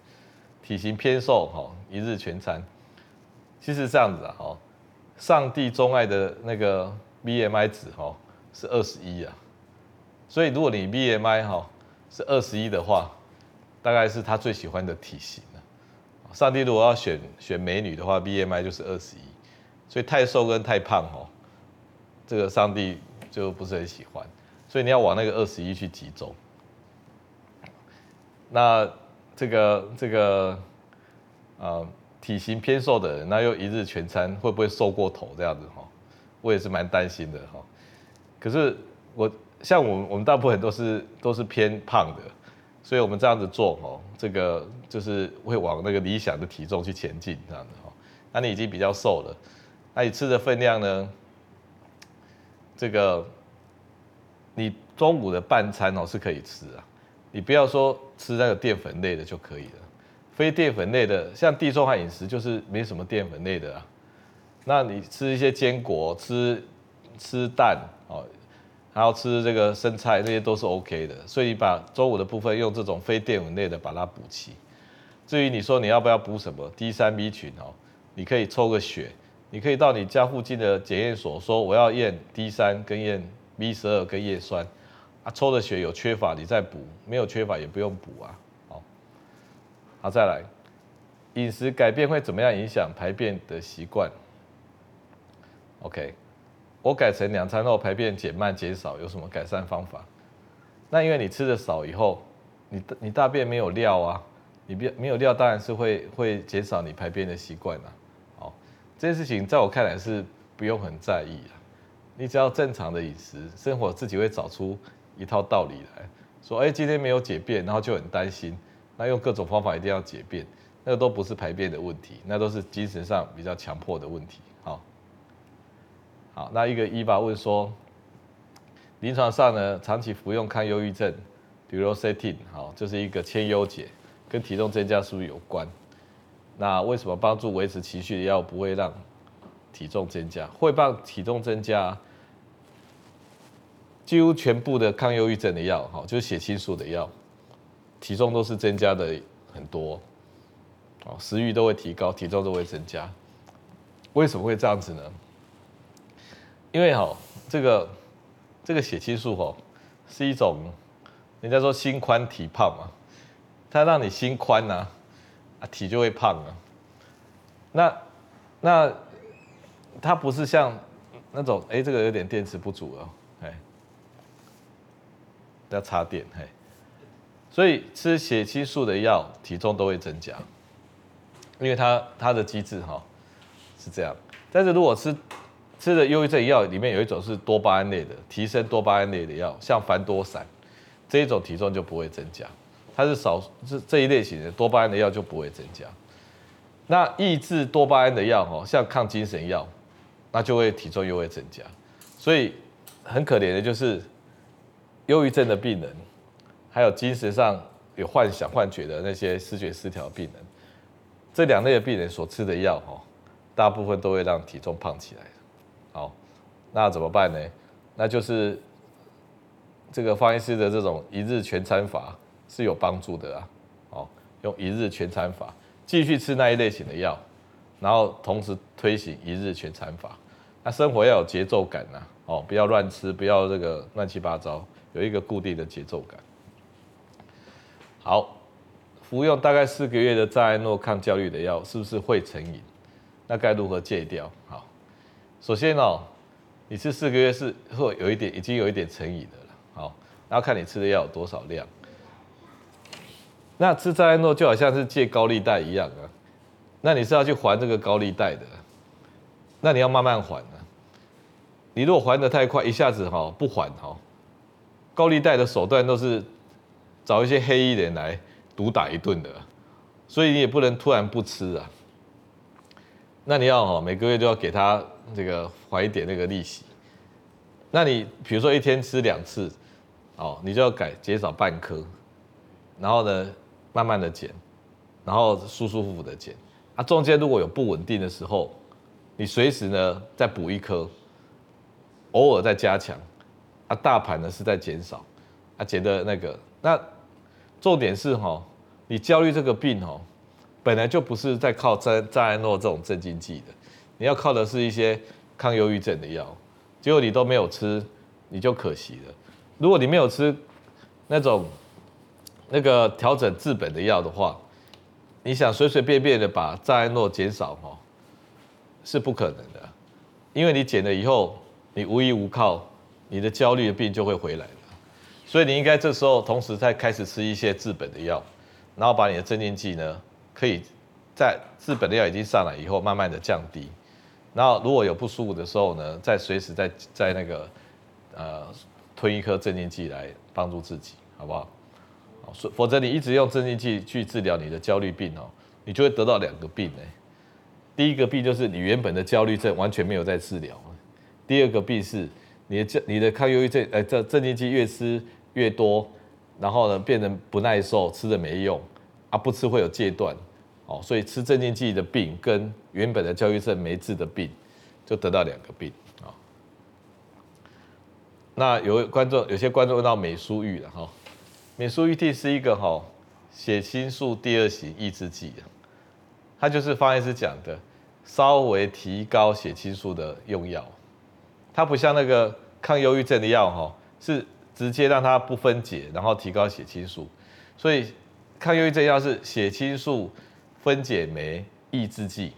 体型偏瘦，哈，一日全餐，其实这样子啊，哈，上帝钟爱的那个 BMI 值，哈，是二十一啊，所以如果你 BMI 哈是二十一的话，大概是他最喜欢的体型了。上帝如果要选选美女的话，BMI 就是二十一。所以太瘦跟太胖哦，这个上帝就不是很喜欢，所以你要往那个二十一去集中。那这个这个呃体型偏瘦的人，那又一日全餐会不会瘦过头这样子哈？我也是蛮担心的哈。可是我像我们我们大部分都是都是偏胖的，所以我们这样子做哦，这个就是会往那个理想的体重去前进这样子哈。那你已经比较瘦了。那你吃的分量呢？这个你中午的半餐哦是可以吃啊，你不要说吃那个淀粉类的就可以了。非淀粉类的，像地中海饮食就是没什么淀粉类的啊。那你吃一些坚果，吃吃蛋哦，还要吃这个生菜，那些都是 OK 的。所以你把中午的部分用这种非淀粉类的把它补齐。至于你说你要不要补什么 D 三 B 群哦，你可以抽个血。你可以到你家附近的检验所说，我要验 D 三跟验 B 十二跟叶酸，啊，抽的血有缺乏你再补，没有缺乏也不用补啊。好，好，再来，饮食改变会怎么样影响排便的习惯？OK，我改成两餐后排便减慢减少，有什么改善方法？那因为你吃的少以后，你你大便没有料啊，你便没有料当然是会会减少你排便的习惯啊。这件事情在我看来是不用很在意啊，你只要正常的饮食生活，自己会找出一套道理来说，哎，今天没有解便，然后就很担心，那用各种方法一定要解便，那个都不是排便的问题，那都是精神上比较强迫的问题。好，好，那一个一吧问说，临床上呢，长期服用抗忧郁症，比如 Duloxetine 好，就是一个千忧解，跟体重增加是不是有关？那为什么帮助维持情绪的药不会让体重增加？会帮体重增加？几乎全部的抗忧郁症的药，哈，就是血清素的药，体重都是增加的很多，哦，食欲都会提高，体重都会增加。为什么会这样子呢？因为哈，这个这个血清素哈，是一种人家说心宽体胖嘛，它让你心宽呐，啊，体就会胖啊。那那它不是像那种，哎，这个有点电池不足了，要插电，嘿，所以吃血清素的药，体重都会增加，因为它它的机制哈是这样。但是如果吃吃的忧郁症药里面有一种是多巴胺类的，提升多巴胺类的药，像凡多散这一种体重就不会增加，它是少这这一类型的多巴胺的药就不会增加。那抑制多巴胺的药哈，像抗精神药，那就会体重又会增加，所以很可怜的就是。忧郁症的病人，还有精神上有幻想、幻觉的那些思觉失调病人，这两类的病人所吃的药，哈，大部分都会让体重胖起来。好，那怎么办呢？那就是这个方医师的这种一日全餐法是有帮助的啊。哦，用一日全餐法继续吃那一类型的药，然后同时推行一日全餐法。那生活要有节奏感呐，哦，不要乱吃，不要这个乱七八糟。有一个固定的节奏感。好，服用大概四个月的赞安诺抗焦虑的药，是不是会成瘾？那该如何戒掉？好，首先哦，你吃四个月是会有一点，已经有一点成瘾的了。好，然后看你吃的药有多少量。那吃赞诺就好像是借高利贷一样啊，那你是要去还这个高利贷的，那你要慢慢还啊。你如果还得太快，一下子哈不还哈。高利贷的手段都是找一些黑衣人来毒打一顿的，所以你也不能突然不吃啊。那你要哦，每个月都要给他这个还一点那个利息。那你比如说一天吃两次，哦，你就要改减少半颗，然后呢，慢慢的减，然后舒舒服服的减。啊，中间如果有不稳定的时候，你随时呢再补一颗，偶尔再加强。啊，大盘呢是在减少，啊，觉得那个，那重点是哈，你焦虑这个病哈，本来就不是在靠赞赞安诺这种镇静剂的，你要靠的是一些抗忧郁症的药，结果你都没有吃，你就可惜了。如果你没有吃那种那个调整治本的药的话，你想随随便便的把赞安诺减少哈，是不可能的，因为你减了以后，你无依无靠。你的焦虑的病就会回来了，所以你应该这时候同时再开始吃一些治本的药，然后把你的镇静剂呢，可以在治本的药已经上来以后，慢慢的降低，然后如果有不舒服的时候呢，再随时再再那个呃吞一颗镇静剂来帮助自己，好不好？否则你一直用镇静剂去治疗你的焦虑病哦，你就会得到两个病呢。第一个病就是你原本的焦虑症完全没有在治疗，第二个病是。你的这你的抗忧郁症，呃，这镇静剂越吃越多，然后呢，变成不耐受，吃的没用，啊，不吃会有戒断，哦，所以吃镇静剂的病跟原本的焦虑症没治的病，就得到两个病啊。那有观众有些观众问到美舒玉了哈，美舒郁剂是一个哈血清素第二型抑制剂，它就是方医师讲的，稍微提高血清素的用药。它不像那个抗忧郁症的药哈，是直接让它不分解，然后提高血清素。所以抗忧郁症药是血清素分解酶抑制剂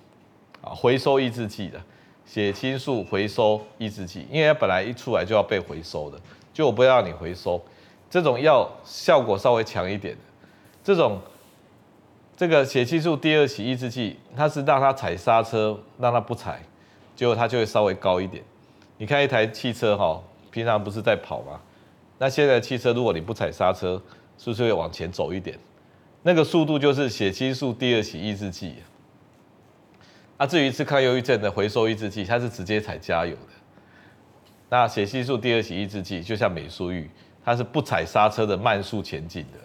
啊，回收抑制剂的血清素回收抑制剂，因为它本来一出来就要被回收的，就不要让你回收。这种药效果稍微强一点的，这种这个血清素第二型抑制剂，它是让它踩刹车，让它不踩，结果它就会稍微高一点。你看一台汽车哈，平常不是在跑吗？那现在汽车如果你不踩刹车，是不是会往前走一点？那个速度就是血清素第二期抑制剂。啊，至于是抗忧郁症的回收抑制剂，它是直接踩加油的。那血清素第二期抑制剂就像美舒玉，它是不踩刹车的慢速前进的。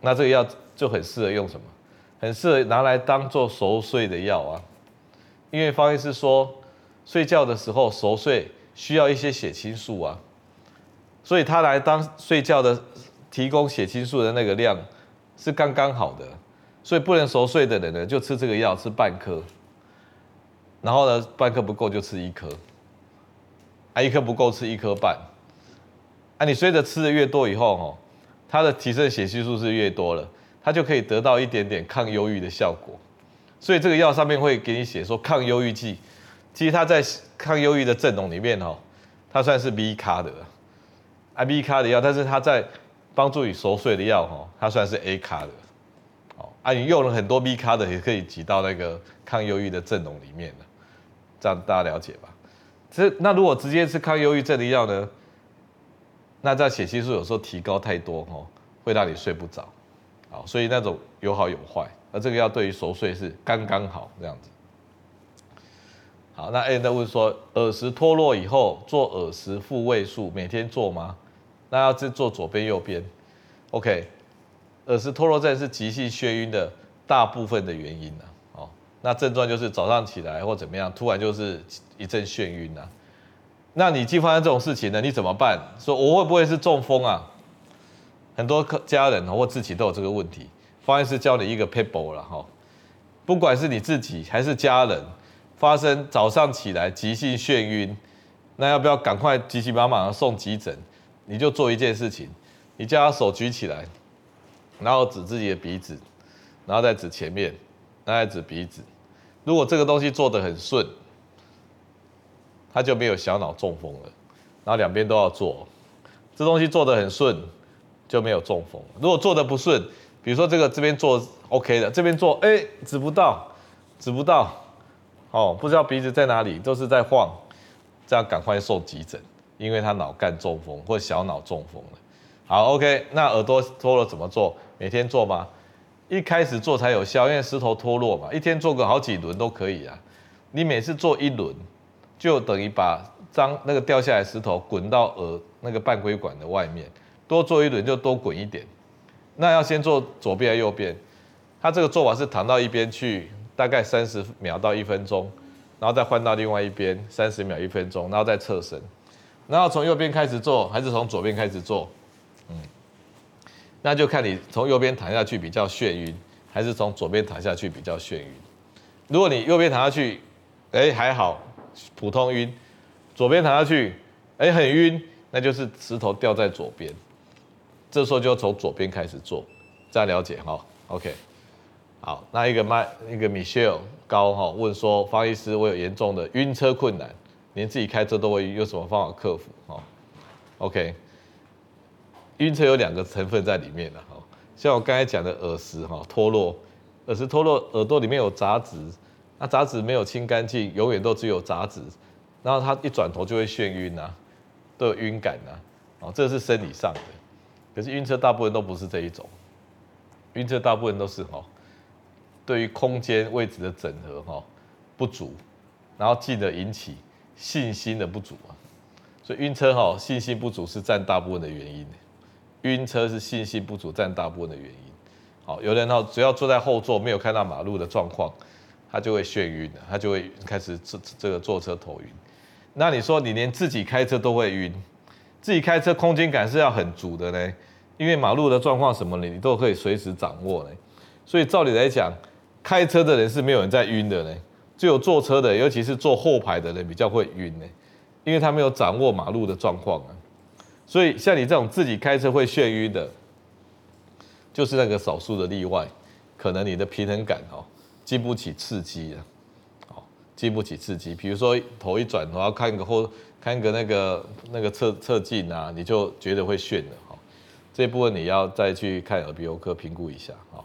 那这个药就很适合用什么？很适合拿来当做熟睡的药啊。因为方医师说，睡觉的时候熟睡需要一些血清素啊，所以他来当睡觉的提供血清素的那个量是刚刚好的。所以不能熟睡的人呢，就吃这个药，吃半颗。然后呢，半颗不够就吃一颗，啊，一颗不够吃一颗半。啊，你随着吃的越多以后，哦，它的提升血清素是越多了，它就可以得到一点点抗忧郁的效果。所以这个药上面会给你写说抗忧郁剂，其实它在抗忧郁的阵容里面，哦，它算是 B 咖的，啊 B 咖的药，但是它在帮助你熟睡的药，哦，它算是 A 咖的。哦啊，你用了很多 B 咖的，也可以挤到那个抗忧郁的阵容里面了，这样大家了解吧？这那如果直接吃抗忧郁症的药呢？那在血清素有时候提高太多哦，会让你睡不着。啊，所以那种有好有坏，而这个药对于熟睡是刚刚好这样子。好，那 A 在问说，耳石脱落以后做耳石复位术，每天做吗？那要是做左边右边？OK。耳石脱落症是急性眩晕的大部分的原因呢，哦，那症状就是早上起来或怎么样，突然就是一阵眩晕啊。那你既发生这种事情呢，你怎么办？说我会不会是中风啊？很多客家人或自己都有这个问题。方医师教你一个 paper 了哈，不管是你自己还是家人，发生早上起来急性眩晕，那要不要赶快急急忙忙的送急诊？你就做一件事情，你叫他手举起来。然后指自己的鼻子，然后再指前面，然后再指鼻子。如果这个东西做得很顺，他就没有小脑中风了。然后两边都要做，这东西做得很顺，就没有中风。如果做得不顺，比如说这个这边做 OK 的，这边做哎指不到，指不到，哦不知道鼻子在哪里，都是在晃，这样赶快送急诊，因为他脑干中风或小脑中风了。好，OK，那耳朵脱落怎么做？每天做吗？一开始做才有效，因为石头脱落嘛，一天做个好几轮都可以啊。你每次做一轮，就等于把脏那个掉下来石头滚到耳那个半规管的外面。多做一轮就多滚一点。那要先做左边还是右边？他这个做法是躺到一边去，大概三十秒到一分钟，然后再换到另外一边三十秒一分钟，然后再侧身。然后从右边开始做，还是从左边开始做？嗯，那就看你从右边躺下去比较眩晕，还是从左边躺下去比较眩晕。如果你右边躺下去，哎还好，普通晕；左边躺下去，哎很晕，那就是石头掉在左边。这时候就从左边开始做，这样了解哈？OK，好，那一个麦一个 Michelle 高哈问说，方医师，我有严重的晕车困难，连自己开车都会晕，有什么方法克服？哈，OK。晕车有两个成分在里面的哈，像我刚才讲的耳石哈脱落，耳石脱落，耳朵里面有杂质，那杂质没有清干净，永远都只有杂质，然后他一转头就会眩晕呐，都有晕感呐，哦，这是生理上的，可是晕车大部分都不是这一种，晕车大部分都是哈，对于空间位置的整合哈不足，然后进而引起信心的不足啊，所以晕车哈信心不足是占大部分的原因。晕车是信心不足占大部分的原因。好，有人哈只要坐在后座没有看到马路的状况，他就会眩晕，他就会开始这这个坐车头晕。那你说你连自己开车都会晕，自己开车空间感是要很足的呢？因为马路的状况什么你你都可以随时掌握呢。所以照理来讲，开车的人是没有人在晕的呢，只有坐车的，尤其是坐后排的人比较会晕呢，因为他没有掌握马路的状况啊。所以像你这种自己开车会眩晕的，就是那个少数的例外，可能你的平衡感哦，经不起刺激啊，哦，经不起刺激。比如说头一转，然后看个后看个那个那个侧侧镜啊，你就觉得会眩的哈。这部分你要再去看耳鼻喉科评估一下哈。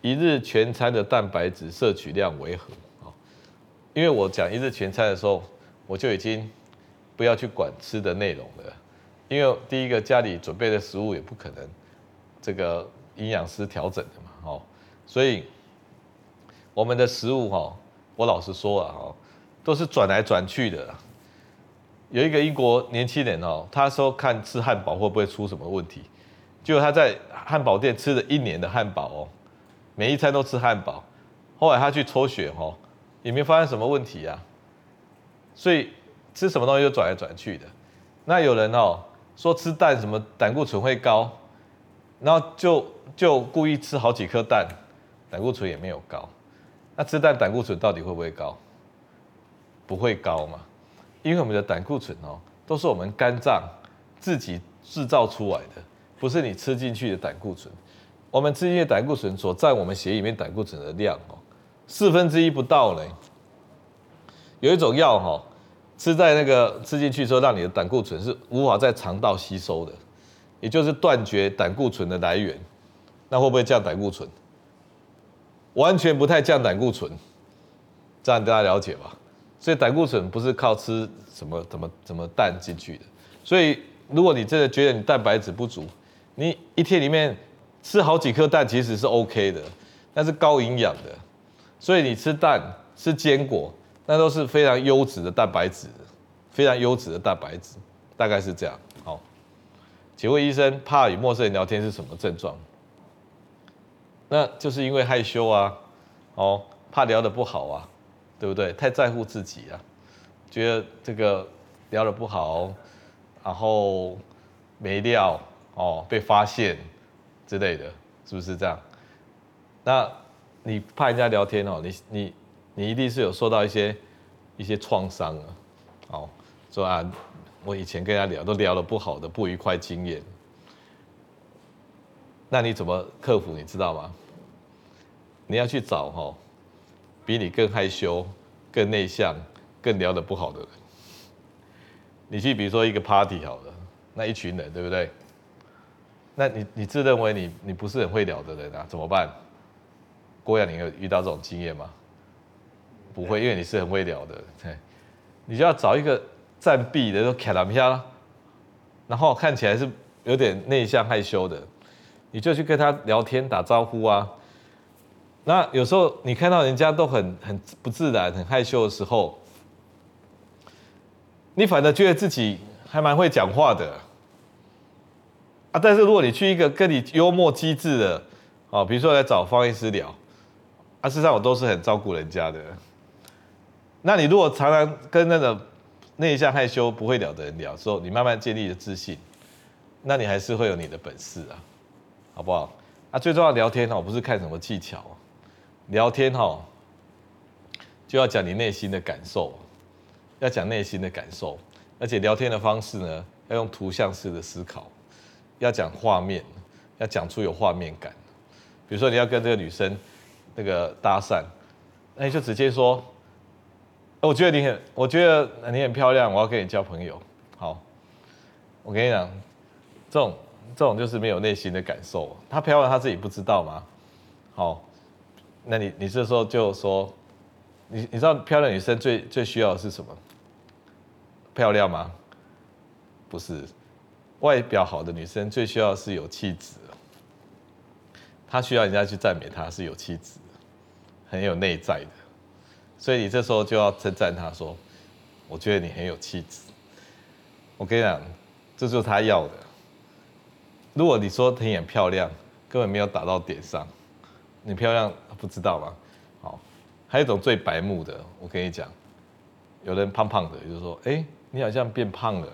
一日全餐的蛋白质摄取量为何？哦因为我讲一日全餐的时候，我就已经不要去管吃的内容了。因为第一个家里准备的食物也不可能这个营养师调整的嘛，哦，所以我们的食物哈，我老实说啊，哈，都是转来转去的。有一个英国年轻人哦，他说看吃汉堡会不会出什么问题，结果他在汉堡店吃了一年的汉堡哦，每一餐都吃汉堡，后来他去抽血哦，也没发现什么问题啊。所以吃什么东西都转来转去的。那有人哦说吃蛋什么胆固醇会高，然后就就故意吃好几颗蛋，胆固醇也没有高。那吃蛋胆固醇到底会不会高？不会高嘛。因为我们的胆固醇哦，都是我们肝脏自己制造出来的，不是你吃进去的胆固醇。我们吃进去的胆固醇所占我们血里面胆固醇的量哦，四分之一不到嘞。有一种药哈，吃在那个吃进去之后，让你的胆固醇是无法在肠道吸收的，也就是断绝胆固醇的来源。那会不会降胆固醇？完全不太降胆固醇，这样大家了解吧？所以胆固醇不是靠吃什么怎么怎么蛋进去的，所以如果你真的觉得你蛋白质不足，你一天里面吃好几颗蛋其实是 OK 的，那是高营养的，所以你吃蛋吃坚果，那都是非常优质的蛋白质，非常优质的蛋白质，大概是这样。好，请问医生，怕与陌生人聊天是什么症状？那就是因为害羞啊，哦，怕聊得不好啊。对不对？太在乎自己啊，觉得这个聊得不好，然后没料哦，被发现之类的，是不是这样？那你怕人家聊天哦，你你你一定是有受到一些一些创伤啊，哦，说啊，我以前跟人家聊都聊得不好的不愉快经验，那你怎么克服？你知道吗？你要去找哈。比你更害羞、更内向、更聊得不好的人，你去比如说一个 party 好了，那一群人对不对？那你你自认为你你不是很会聊的人啊，怎么办？郭阳，你有遇到这种经验吗？不会，因为你是很会聊的，对，你就要找一个暂避的，说卡他们下，然后看起来是有点内向害羞的，你就去跟他聊天打招呼啊。那有时候你看到人家都很很不自然、很害羞的时候，你反而觉得自己还蛮会讲话的但是如果你去一个跟你幽默机智的，哦，比如说来找方医师聊，啊，事实上我都是很照顾人家的。那你如果常常跟那个内向害羞不会聊的人聊之后，你慢慢建立了自信，那你还是会有你的本事啊，好不好？啊，最重要聊天哦，不是看什么技巧。聊天哈，就要讲你内心的感受，要讲内心的感受，而且聊天的方式呢，要用图像式的思考，要讲画面，要讲出有画面感。比如说你要跟这个女生那个搭讪，那你就直接说：“我觉得你很，我觉得你很漂亮，我要跟你交朋友。”好，我跟你讲，这种这种就是没有内心的感受。她漂亮，她自己不知道吗？好。那你你这时候就说，你你知道漂亮女生最最需要的是什么？漂亮吗？不是，外表好的女生最需要是有气质。她需要人家去赞美她是有气质，很有内在的。所以你这时候就要称赞她说：“我觉得你很有气质。”我跟你讲，这就是她要的。如果你说她很漂亮，根本没有打到点上。你漂亮不知道吗？好，还有一种最白目的，我跟你讲，有人胖胖的，就是说，哎，你好像变胖了。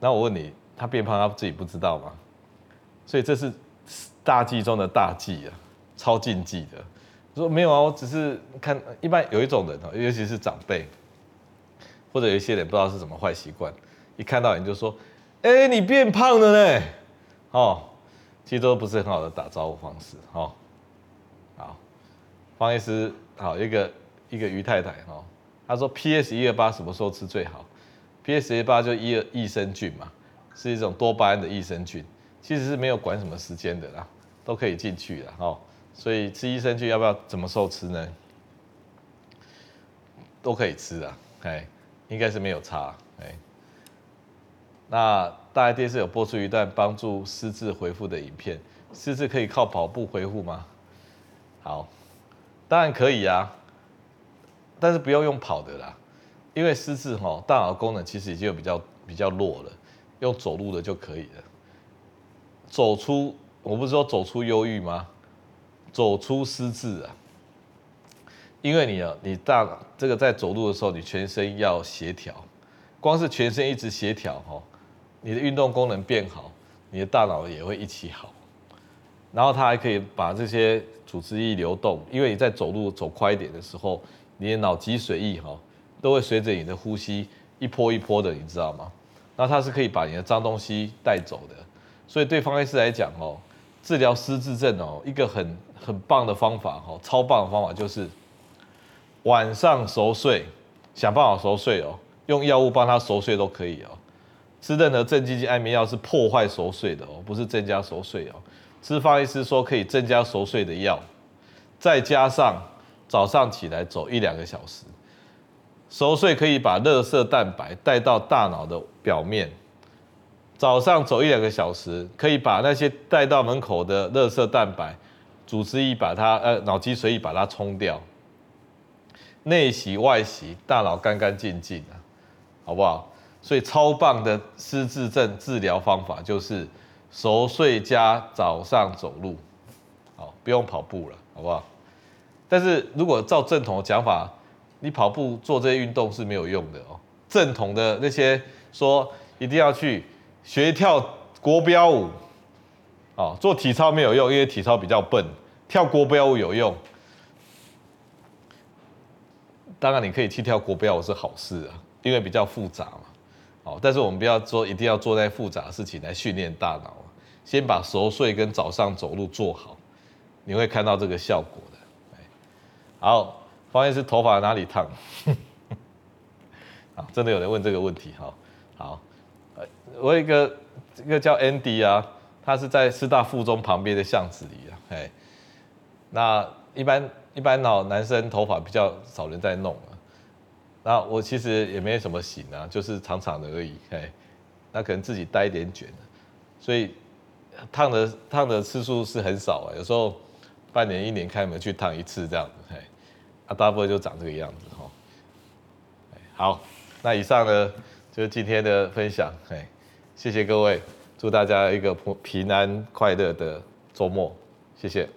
那我问你，他变胖他自己不知道吗？所以这是大忌中的大忌啊，超禁忌的。说没有啊，我只是看，一般有一种人尤其是长辈，或者有一些人不知道是什么坏习惯，一看到你就说，哎，你变胖了呢，哦，其实都不是很好的打招呼方式，哦。好，方医师，好一个一个于太太哦，她说 PS 一二八什么时候吃最好 PSA 八就益益生菌嘛，是一种多巴胺的益生菌，其实是没有管什么时间的啦，都可以进去的哦。所以吃益生菌要不要怎么时候吃呢？都可以吃啊，哎，应该是没有差，哎。那大爱电视有播出一段帮助失智恢复的影片，失智可以靠跑步恢复吗？好，当然可以啊，但是不要用跑的啦，因为失智哈，大脑功能其实已经比较比较弱了，用走路的就可以了。走出，我不是说走出忧郁吗？走出失智啊，因为你啊，你大这个在走路的时候，你全身要协调，光是全身一直协调哈，你的运动功能变好，你的大脑也会一起好，然后它还可以把这些。组织液流动，因为你在走路走快一点的时候，你的脑脊髓液哈都会随着你的呼吸一波一波的，你知道吗？那它是可以把你的脏东西带走的，所以对方医师来讲哦，治疗失智症哦，一个很很棒的方法哦，超棒的方法就是晚上熟睡，想办法熟睡哦，用药物帮他熟睡都可以哦，吃任何镇静剂安眠药是破坏熟睡的哦，不是增加熟睡哦。吃方医师说可以增加熟睡的药，再加上早上起来走一两个小时，熟睡可以把垃圾蛋白带到大脑的表面。早上走一两个小时，可以把那些带到门口的垃圾蛋白，组织液把它呃脑脊髓液把它冲掉，内洗外洗，大脑干干净净的，好不好？所以超棒的失智症治疗方法就是。熟睡加早上走路，好，不用跑步了，好不好？但是如果照正统的讲法，你跑步做这些运动是没有用的哦。正统的那些说一定要去学跳国标舞，哦，做体操没有用，因为体操比较笨，跳国标舞有用。当然你可以去跳国标舞是好事啊，因为比较复杂嘛。哦，但是我们不要说一定要做那复杂的事情来训练大脑，先把熟睡跟早上走路做好，你会看到这个效果的。好，方医师头发哪里烫？啊，真的有人问这个问题哈。好，我有一个一个叫 Andy 啊，他是在师大附中旁边的巷子里啊。哎，那一般一般老男生头发比较少人在弄啊。那我其实也没什么型啊，就是长长的而已，嘿，那可能自己带一点卷，所以烫的烫的次数是很少啊，有时候半年一年开门去烫一次这样子，嘿，啊大部分就长这个样子哈。好，那以上呢就是今天的分享，哎，谢谢各位，祝大家一个平安快乐的周末，谢谢。